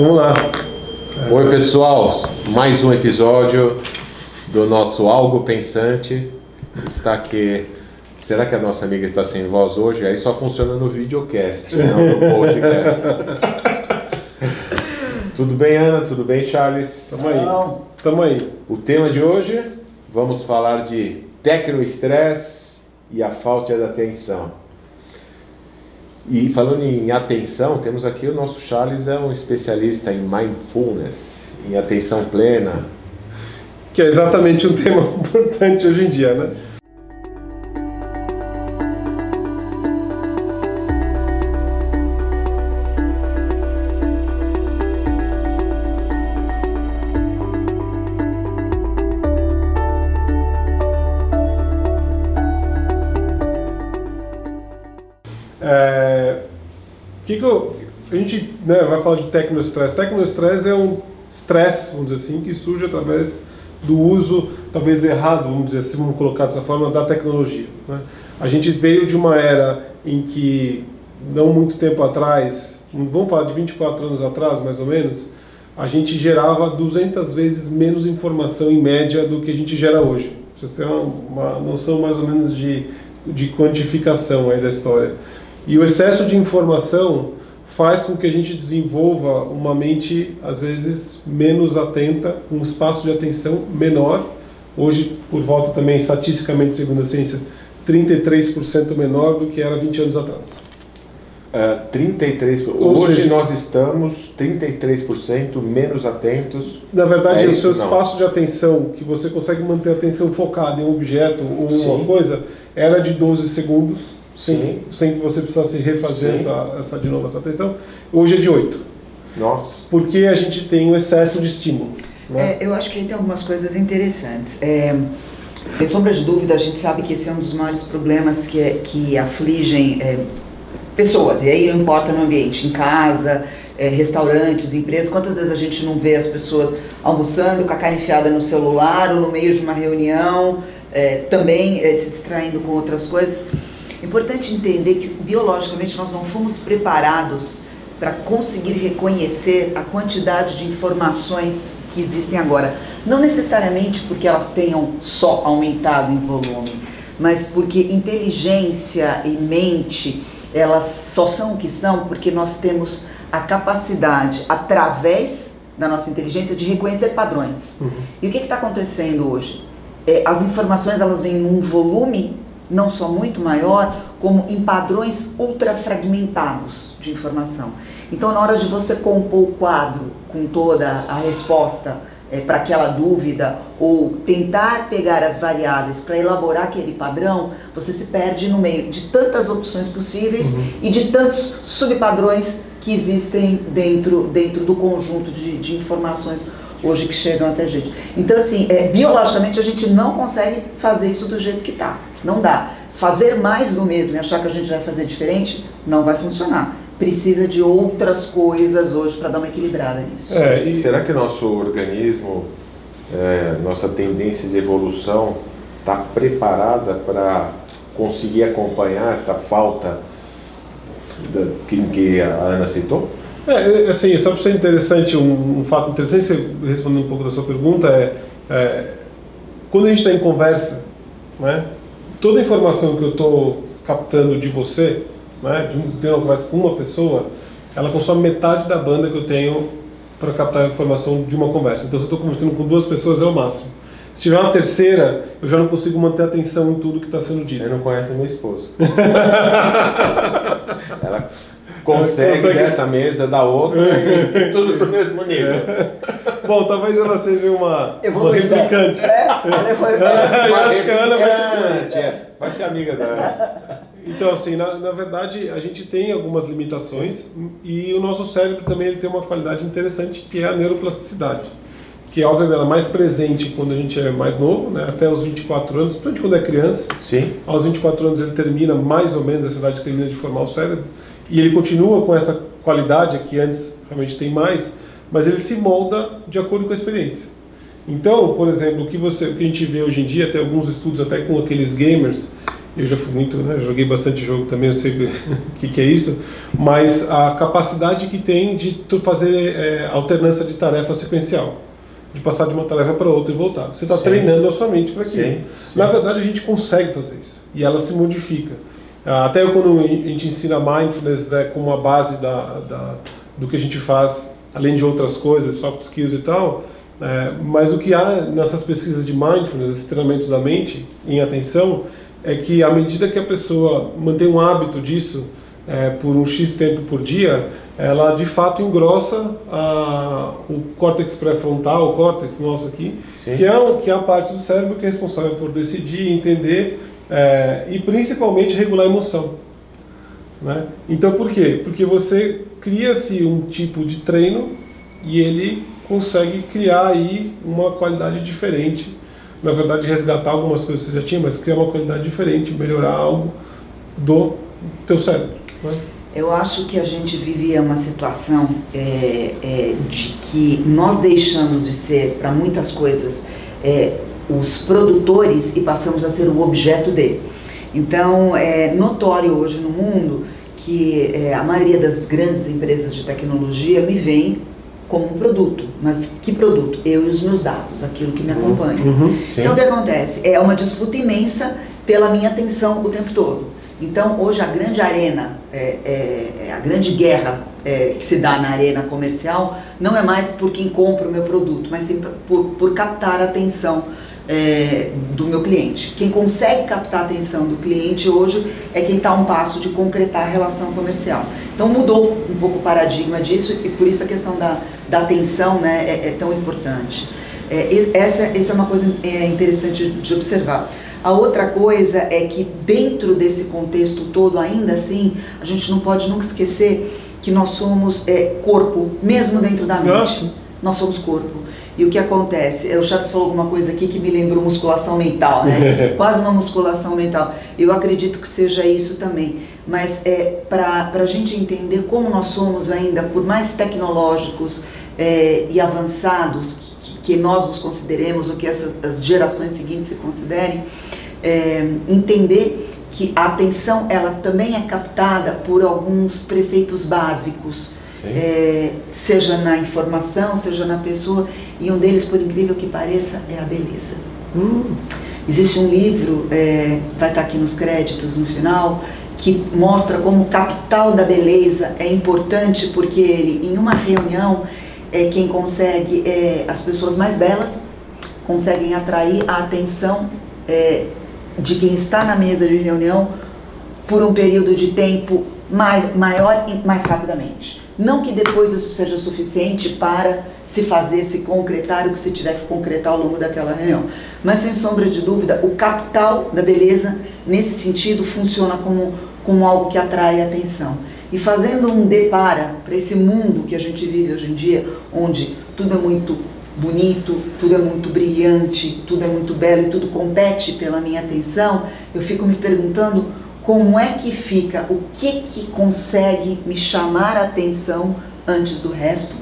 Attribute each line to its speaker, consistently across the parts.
Speaker 1: Vamos lá.
Speaker 2: Oi, pessoal. Mais um episódio do nosso Algo Pensante. Está aqui. Será que a nossa amiga está sem voz hoje? Aí só funciona no videocast, não no podcast. Tudo bem, Ana? Tudo bem, Charles?
Speaker 1: Tamo aí. Tamo aí.
Speaker 2: O tema de hoje, vamos falar de tecnoestresse e a falta de atenção. E falando em atenção, temos aqui o nosso Charles, é um especialista em mindfulness, em atenção plena.
Speaker 1: Que é exatamente um tema importante hoje em dia, né? Né, vai falar de tecnoestresse. Tecnoestresse é um estresse, vamos dizer assim, que surge através do uso, talvez errado, vamos dizer assim, vamos colocar dessa forma, da tecnologia. Né? A gente veio de uma era em que, não muito tempo atrás, vamos falar de 24 anos atrás, mais ou menos, a gente gerava 200 vezes menos informação em média do que a gente gera hoje. Vocês têm uma, uma noção mais ou menos de, de quantificação aí da história. E o excesso de informação faz com que a gente desenvolva uma mente, às vezes, menos atenta, um espaço de atenção menor. Hoje, por volta também, estatisticamente, segundo a ciência, 33% menor do que era 20 anos atrás.
Speaker 2: Uh, 33%.
Speaker 1: Ou
Speaker 2: Hoje
Speaker 1: seja-
Speaker 2: nós estamos 33% menos atentos.
Speaker 1: Na verdade,
Speaker 2: É
Speaker 1: o seu
Speaker 2: isso, não.
Speaker 1: espaço de atenção, que você consegue manter a atenção focada em um objeto ou uma coisa, era de 12 segundos, sem,
Speaker 2: Sim.
Speaker 1: sem que você precisasse refazer
Speaker 2: Sim.
Speaker 1: essa, essa, de novo essa atenção. Hoje é de 8.
Speaker 2: Nossa.
Speaker 1: Porque a gente tem um excesso de estímulo. Né?
Speaker 3: É, eu acho que aí tem algumas coisas interessantes. É, sem sombra de dúvida, a gente sabe que esse é um dos maiores problemas que, é- que afligem é, pessoas, e aí não importa no ambiente, em casa, é, restaurantes, empresas, quantas vezes a gente não vê as pessoas almoçando com a cara enfiada no celular ou no meio de uma reunião, é, também é, se distraindo com outras coisas. Importante entender que biologicamente nós não fomos preparados para conseguir reconhecer a quantidade de informações que existem agora. Não necessariamente porque elas tenham só aumentado em volume, mas porque inteligência e mente, elas só são o que são porque nós temos a capacidade, através da nossa inteligência, de reconhecer padrões.
Speaker 1: Uhum.
Speaker 3: E o que está acontecendo hoje? É, as informações elas vêm num volume não só muito maior, como em padrões ultra fragmentados de informação. Então, na hora de você compor o quadro com toda a resposta para aquela dúvida ou tentar pegar as variáveis para elaborar aquele padrão, você se perde no meio de tantas opções possíveis e de tantos subpadrões que existem dentro, dentro do conjunto de, de informações hoje que chegam até a gente. Então, assim, é, biologicamente a gente não consegue fazer isso do jeito que está. Não dá. Fazer mais do mesmo e achar que a gente vai fazer diferente não vai funcionar. Precisa de outras coisas hoje para dar uma equilibrada nisso.
Speaker 1: É, e-
Speaker 2: Será que nosso organismo, é, nossa tendência de evolução, está preparada para conseguir acompanhar essa falta da, que, que a Ana citou?
Speaker 1: É, é, assim, só para ser interessante, um, um fato interessante, você respondendo um pouco da sua pergunta, é, é quando a gente está em conversa, né, toda a informação que eu estou captando de você, né, de tendo uma conversa com uma pessoa, ela consome metade da banda que eu tenho para captar a informação de uma conversa. Então, se eu estou conversando com duas pessoas, é o máximo. Se tiver uma terceira, eu já não consigo manter atenção em tudo que está sendo dito.
Speaker 2: Você não conhece a minha esposa. Ela consegue
Speaker 1: consegue-
Speaker 2: dessa mesa da outra e tudo no mesmo nível.
Speaker 1: Bom, talvez ela seja uma, uma replicante.
Speaker 3: É, ela foi-
Speaker 1: Eu
Speaker 2: Uma
Speaker 1: acho que a Ana vai
Speaker 2: replicante, é. Vai ser amiga da Ana.
Speaker 1: Então, assim, na, na verdade, a gente tem algumas limitações e o nosso cérebro também ele tem uma qualidade interessante que é a neuroplasticidade, que obviamente ela é mais presente quando a gente é mais novo, né, até os 24 anos, principalmente quando é criança.
Speaker 2: Sim.
Speaker 1: Aos 24 anos ele termina mais ou menos essa idade que termina de formar o cérebro e ele continua com essa qualidade que antes realmente tem mais, mas ele se molda de acordo com a experiência. Então, por exemplo, o que você, o que a gente vê hoje em dia, tem alguns estudos até com aqueles gamers eu já fui muito, né, joguei bastante jogo também, eu sei o que, que é isso, mas a capacidade que tem de fazer é, alternância de tarefa sequencial, de passar de uma tarefa para outra e voltar. Você está treinando a sua mente para aquilo. Sim. Na verdade, a gente consegue fazer isso e ela se modifica. Ah, até quando a gente ensina mindfulness né, como a base da, da, do que a gente faz, além de outras coisas, soft skills e tal, é, mas o que há nessas pesquisas de mindfulness, esses treinamentos da mente em atenção, é que à medida que a pessoa mantém um hábito disso é, por um X tempo por dia, ela de fato engrossa a, o córtex pré-frontal, o córtex nosso aqui, que é, que é a parte do cérebro que é responsável por decidir, entender é, e principalmente regular a emoção. Né? Então por quê? Porque você cria-se um tipo de treino e ele consegue criar aí uma qualidade diferente. Na verdade, resgatar algumas coisas que você já tinha, mas criar uma qualidade diferente, melhorar algo do teu cérebro.
Speaker 3: Eu acho que a gente vive uma situação é, é, de que nós deixamos de ser, para muitas coisas, é, os produtores e passamos a ser o objeto de. Então, é notório hoje no mundo que é, a maioria das grandes empresas de tecnologia me vem como um produto. Mas que produto? Eu e os meus dados, aquilo que me uhum. acompanha. Uhum, então o que acontece? É uma disputa imensa pela minha atenção o tempo todo. Então hoje a grande arena, é, é, é, a grande guerra é, que se dá na arena comercial não é mais por quem compra o meu produto, mas sim por, por captar a atenção é, do meu cliente. Quem consegue captar a atenção do cliente hoje é quem está a um passo de concretar a relação comercial. Então mudou um pouco o paradigma disso e por isso a questão da, da atenção né, é, é tão importante. Essa, essa é uma coisa interessante de observar. A outra coisa é que dentro desse contexto todo, ainda assim, a gente não pode nunca esquecer que nós somos é, corpo, mesmo dentro da mente. Nossa. Nós somos corpo. E o que acontece? O Charles falou alguma coisa aqui que me lembrou musculação mental, né? Quase uma musculação mental. Eu acredito que seja isso também. Mas é para a gente entender como nós somos ainda, por mais tecnológicos é, e avançados que, que, nós nos consideremos, ou que essas, as gerações seguintes se considerem, é, entender que a atenção ela também é captada por alguns preceitos básicos é, seja na informação, seja na pessoa, e um deles, por incrível que pareça, é a beleza. Hum. Existe um livro, é, vai estar aqui nos créditos no final, que mostra como o capital da beleza é importante, porque ele, em uma reunião, é quem consegue, é, as pessoas mais belas conseguem atrair a atenção é, de quem está na mesa de reunião por um período de tempo mais, maior e mais rapidamente. Não que depois isso seja suficiente para se fazer, se concretar o que se tiver que concretar ao longo daquela reunião. Mas, sem sombra de dúvida, o capital da beleza, nesse sentido, funciona como, como algo que atrai a atenção. E fazendo um depara para esse mundo que a gente vive hoje em dia, onde tudo é muito bonito, tudo é muito brilhante, tudo é muito belo e tudo compete pela minha atenção, eu fico me perguntando como é que fica, o que que consegue me chamar a atenção antes do resto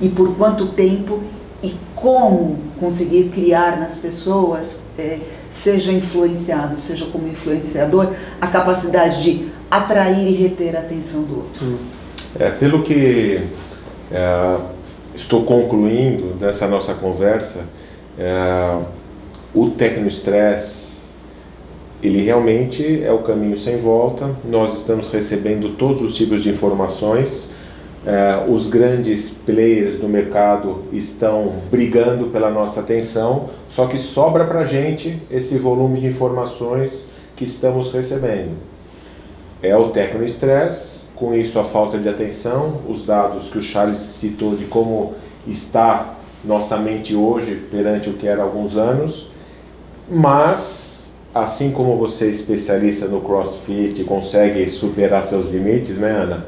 Speaker 3: e por quanto tempo e como conseguir criar nas pessoas, é, seja influenciado, seja como influenciador, a capacidade de atrair e reter a atenção do outro.
Speaker 2: É, pelo que é, estou concluindo dessa nossa conversa, é, o tecnoestresse ele realmente é o caminho sem volta. Nós estamos recebendo todos os tipos de informações. É, os grandes players do mercado estão brigando pela nossa atenção, só que sobra para gente esse volume de informações que estamos recebendo. É o tecno-estresse, com isso a falta de atenção, os dados que o Charles citou de como está nossa mente hoje perante o que era há alguns anos, mas assim como você é especialista no CrossFit consegue superar seus limites, né, Ana?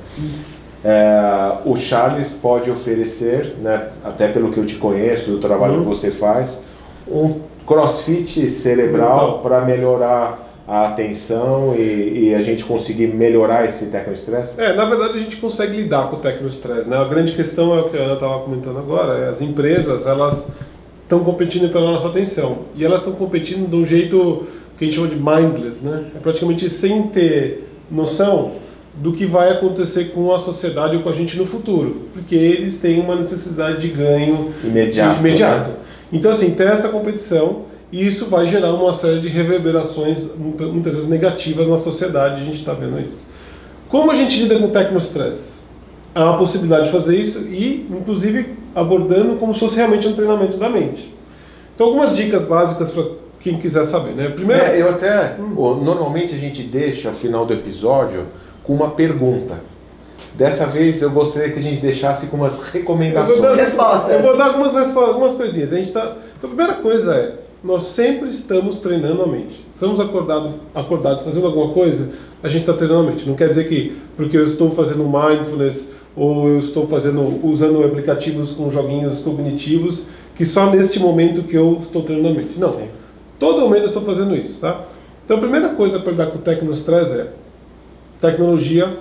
Speaker 2: É, o Charles pode oferecer, né, até pelo que eu te conheço, do trabalho uhum. que você faz, um CrossFit cerebral para melhorar a atenção e, e, a gente conseguir melhorar esse tecno-estresse?
Speaker 1: É, na verdade a gente consegue lidar com o tecno-estresse, né? A grande questão é o que a Ana estava comentando agora, é as empresas, elas estão competindo pela nossa atenção. E elas estão competindo de um jeito que a gente chama de mindless, né? É praticamente sem ter noção do que vai acontecer com a sociedade ou com a gente no futuro, porque eles têm uma necessidade de ganho
Speaker 2: imediato.
Speaker 1: imediato. Né? Então, assim, tem essa competição e isso vai gerar uma série de reverberações, muitas vezes negativas na sociedade, a gente está vendo isso. Como a gente lida com o tecnostress? Há uma possibilidade de fazer isso e, inclusive, abordando como se fosse realmente um treinamento da mente. Então, algumas dicas básicas para quem quiser saber, né?
Speaker 2: Primeiro, é, eu até hum. normalmente a gente deixa ao final do episódio com uma pergunta. Dessa vez eu gostaria que a gente deixasse com umas recomendações. Eu
Speaker 3: vou dar, Respostas.
Speaker 1: Eu vou dar algumas, algumas coisinhas. A gente tá, então, a primeira coisa é, nós sempre estamos treinando a mente. Estamos acordados, acordados fazendo alguma coisa, a gente está treinando a mente. Não quer dizer que porque eu estou fazendo mindfulness ou eu estou fazendo usando aplicativos com joguinhos cognitivos que só neste momento que eu estou treinando a mente. Não. Sim. Todo momento eu estou fazendo isso, tá? Então a primeira coisa para lidar com o tecnostress é tecnologia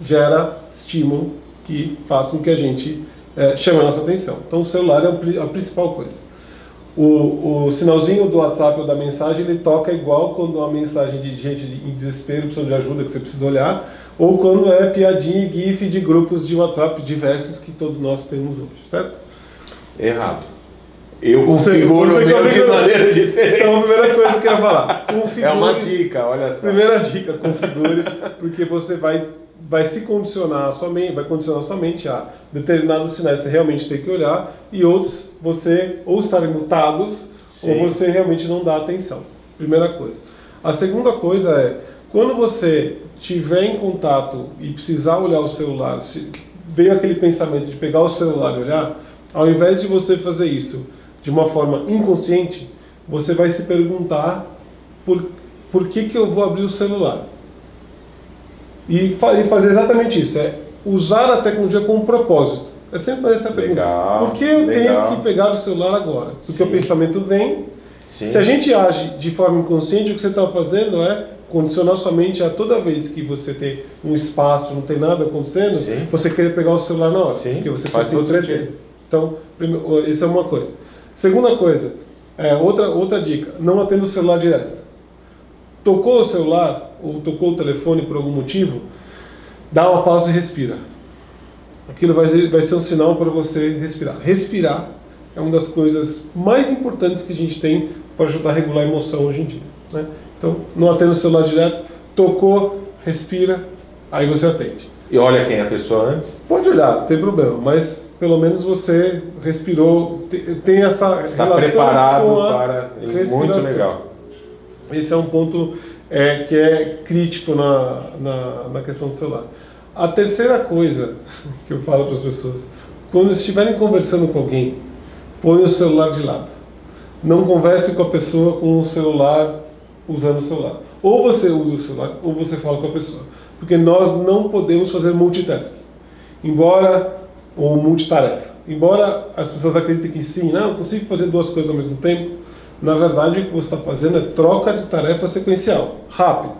Speaker 1: gera estímulo que faz com que a gente é, chame a nossa atenção. Então o celular é a principal coisa. O, o sinalzinho do WhatsApp ou da mensagem ele toca igual quando uma mensagem de gente em desespero, precisando de ajuda, que você precisa olhar, ou quando é piadinha e gif de grupos de WhatsApp diversos que todos nós temos hoje, certo?
Speaker 2: Errado. Eu configuro você, você de maneira diferente.
Speaker 1: Então, a primeira coisa que eu ia falar, configure.
Speaker 2: É uma dica, olha só.
Speaker 1: Primeira dica, configure, porque você vai, vai se condicionar a sua mente, vai condicionar a sua mente a determinados sinais que você realmente tem que olhar e outros você ou estarem mutados Sim. ou você realmente não dá atenção. Primeira coisa. A segunda coisa é, quando você tiver em contato e precisar olhar o celular, se veio aquele pensamento de pegar o celular e olhar, ao invés de você fazer isso de uma forma inconsciente, você vai se perguntar por, por que, que eu vou abrir o celular. E, fazer exatamente isso, é usar a tecnologia com um propósito. É sempre fazer essa pergunta.
Speaker 2: Legal,
Speaker 1: por que eu legal. tenho que pegar o celular agora? Porque Sim. o pensamento vem. Sim. Se a gente age de forma inconsciente, o que você está fazendo é condicionar sua mente a toda vez que você tem um espaço, não tem nada acontecendo, Sim. você querer pegar o celular na hora.
Speaker 2: Sim.
Speaker 1: Porque você
Speaker 2: faz todo sentido.
Speaker 1: Então, isso é uma coisa. Segunda coisa, é, outra, outra dica, não atenda o celular direto. Tocou o celular ou tocou o telefone por algum motivo, dá uma pausa e respira. Aquilo vai, vai ser um sinal para você respirar. Respirar é uma das coisas mais importantes que a gente tem para ajudar a regular a emoção hoje em dia. Né? Então, não atenda o celular direto, tocou, respira, aí você atende.
Speaker 2: E olha quem é a pessoa antes?
Speaker 1: Pode olhar, não tem problema, mas pelo menos você respirou, tem essa
Speaker 2: Está relação preparado com a para respiração. muito legal.
Speaker 1: Esse é um ponto é, que é crítico na, na, na questão do celular. A terceira coisa que eu falo para as pessoas, quando estiverem conversando com alguém, põe o celular de lado. Não converse com a pessoa com o celular usando o celular. Ou você usa o celular, ou você fala com a pessoa. Porque nós não podemos fazer multitasking. Embora ou multitarefa. Embora as pessoas acreditem que sim, não, eu consigo fazer duas coisas ao mesmo tempo, na verdade o que você está fazendo é troca de tarefa sequencial, rápido.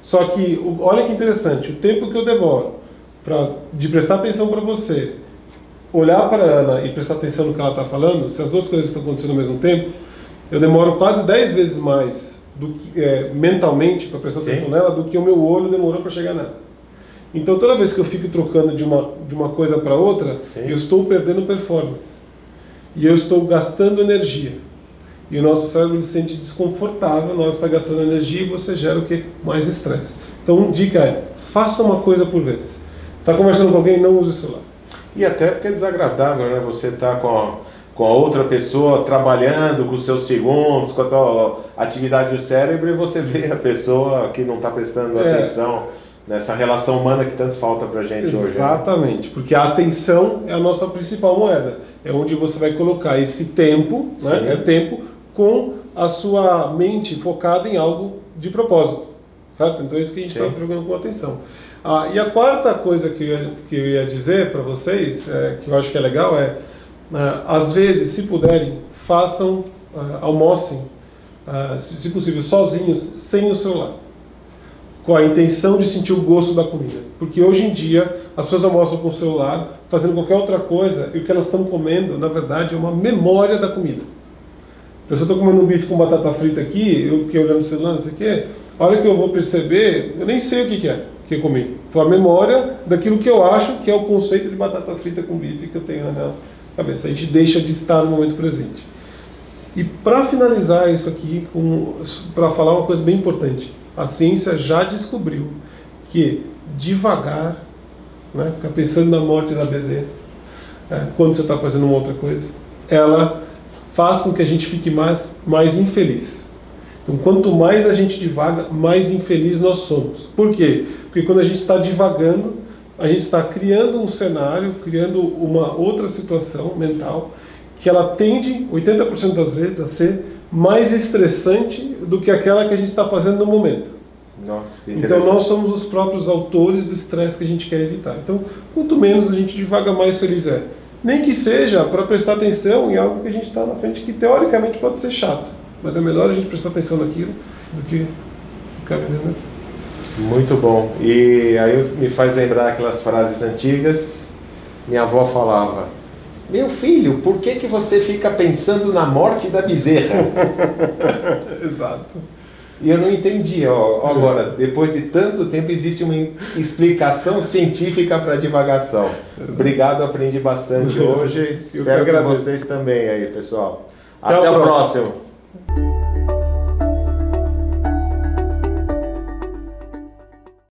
Speaker 1: Só que, olha que interessante, o tempo que eu demoro pra, de prestar atenção para você, olhar para a Ana e prestar atenção no que ela está falando, se as duas coisas estão acontecendo ao mesmo tempo, eu demoro quase 10 vezes mais do que, é, mentalmente para prestar Sim. atenção nela do que o meu olho demorou para chegar nela. Então toda vez que eu fico trocando de uma, de uma coisa para outra, Sim. eu estou perdendo performance. E eu estou gastando energia. E o nosso cérebro se sente desconfortável na hora que está gastando energia e você gera o que? Mais estresse. Então, uma dica é: faça uma coisa por vez. Está conversando com alguém, não use o celular.
Speaker 2: E até porque é desagradável, né? Você está com a, com a outra pessoa trabalhando com os seus segundos, com a tua atividade do cérebro e você vê a pessoa que não está prestando é. atenção nessa relação humana que tanto falta para gente
Speaker 1: Exatamente, hoje. Né? Exatamente, né? porque a atenção é a nossa principal moeda. É onde você vai colocar esse tempo, né? é tempo, com a sua mente focada em algo de propósito, certo? Então é isso que a gente está jogando com atenção. Ah, e a quarta coisa que eu, que eu ia dizer para vocês, é, que eu acho que é legal, é, é às vezes, se puderem, façam, uh, almocem, uh, se possível, sozinhos, sem o celular com a intenção de sentir o gosto da comida. Porque hoje em dia as pessoas almoçam com o celular, fazendo qualquer outra coisa, e o que elas estão comendo, na verdade, é uma memória da comida. Eu estou comendo um bife com batata frita aqui, eu fiquei olhando o celular, não sei o quê, a hora que eu vou perceber, eu nem sei o que, que é que eu comi. Foi a memória daquilo que eu acho que é o conceito de batata frita com bife que eu tenho na minha cabeça. A gente deixa de estar no momento presente. E para finalizar isso aqui, para falar uma coisa bem importante, a ciência já descobriu que devagar, né, ficar pensando na morte da bezerra, é, quando você está fazendo uma outra coisa, ela faz com que a gente fique mais, mais infeliz. Então, quanto mais a gente divaga, mais infeliz nós somos. Por quê? Porque quando a gente está divagando, a gente está criando um cenário, criando uma outra situação mental que ela tende, 80% das vezes, a ser mais estressante do que aquela que a gente está fazendo no momento.
Speaker 2: Nossa,
Speaker 1: então nós somos os próprios autores do estresse que a gente quer evitar. Então, quanto menos a gente divaga, mais feliz é. Nem que seja para prestar atenção em algo que a gente está na frente que teoricamente pode ser chato, mas é melhor a gente prestar atenção naquilo do que ficar vivendo aqui.
Speaker 2: Muito bom. E aí me faz lembrar aquelas frases antigas. Minha avó falava: Meu filho, por que, que você fica pensando na morte da bezerra?
Speaker 1: Exato.
Speaker 2: E eu não entendi. Ó, agora, depois de tanto tempo, existe uma explicação científica para divagação. Exato. Obrigado, aprendi bastante hoje. Espero que, que vocês também aí, pessoal. Até, Até o próximo. próximo.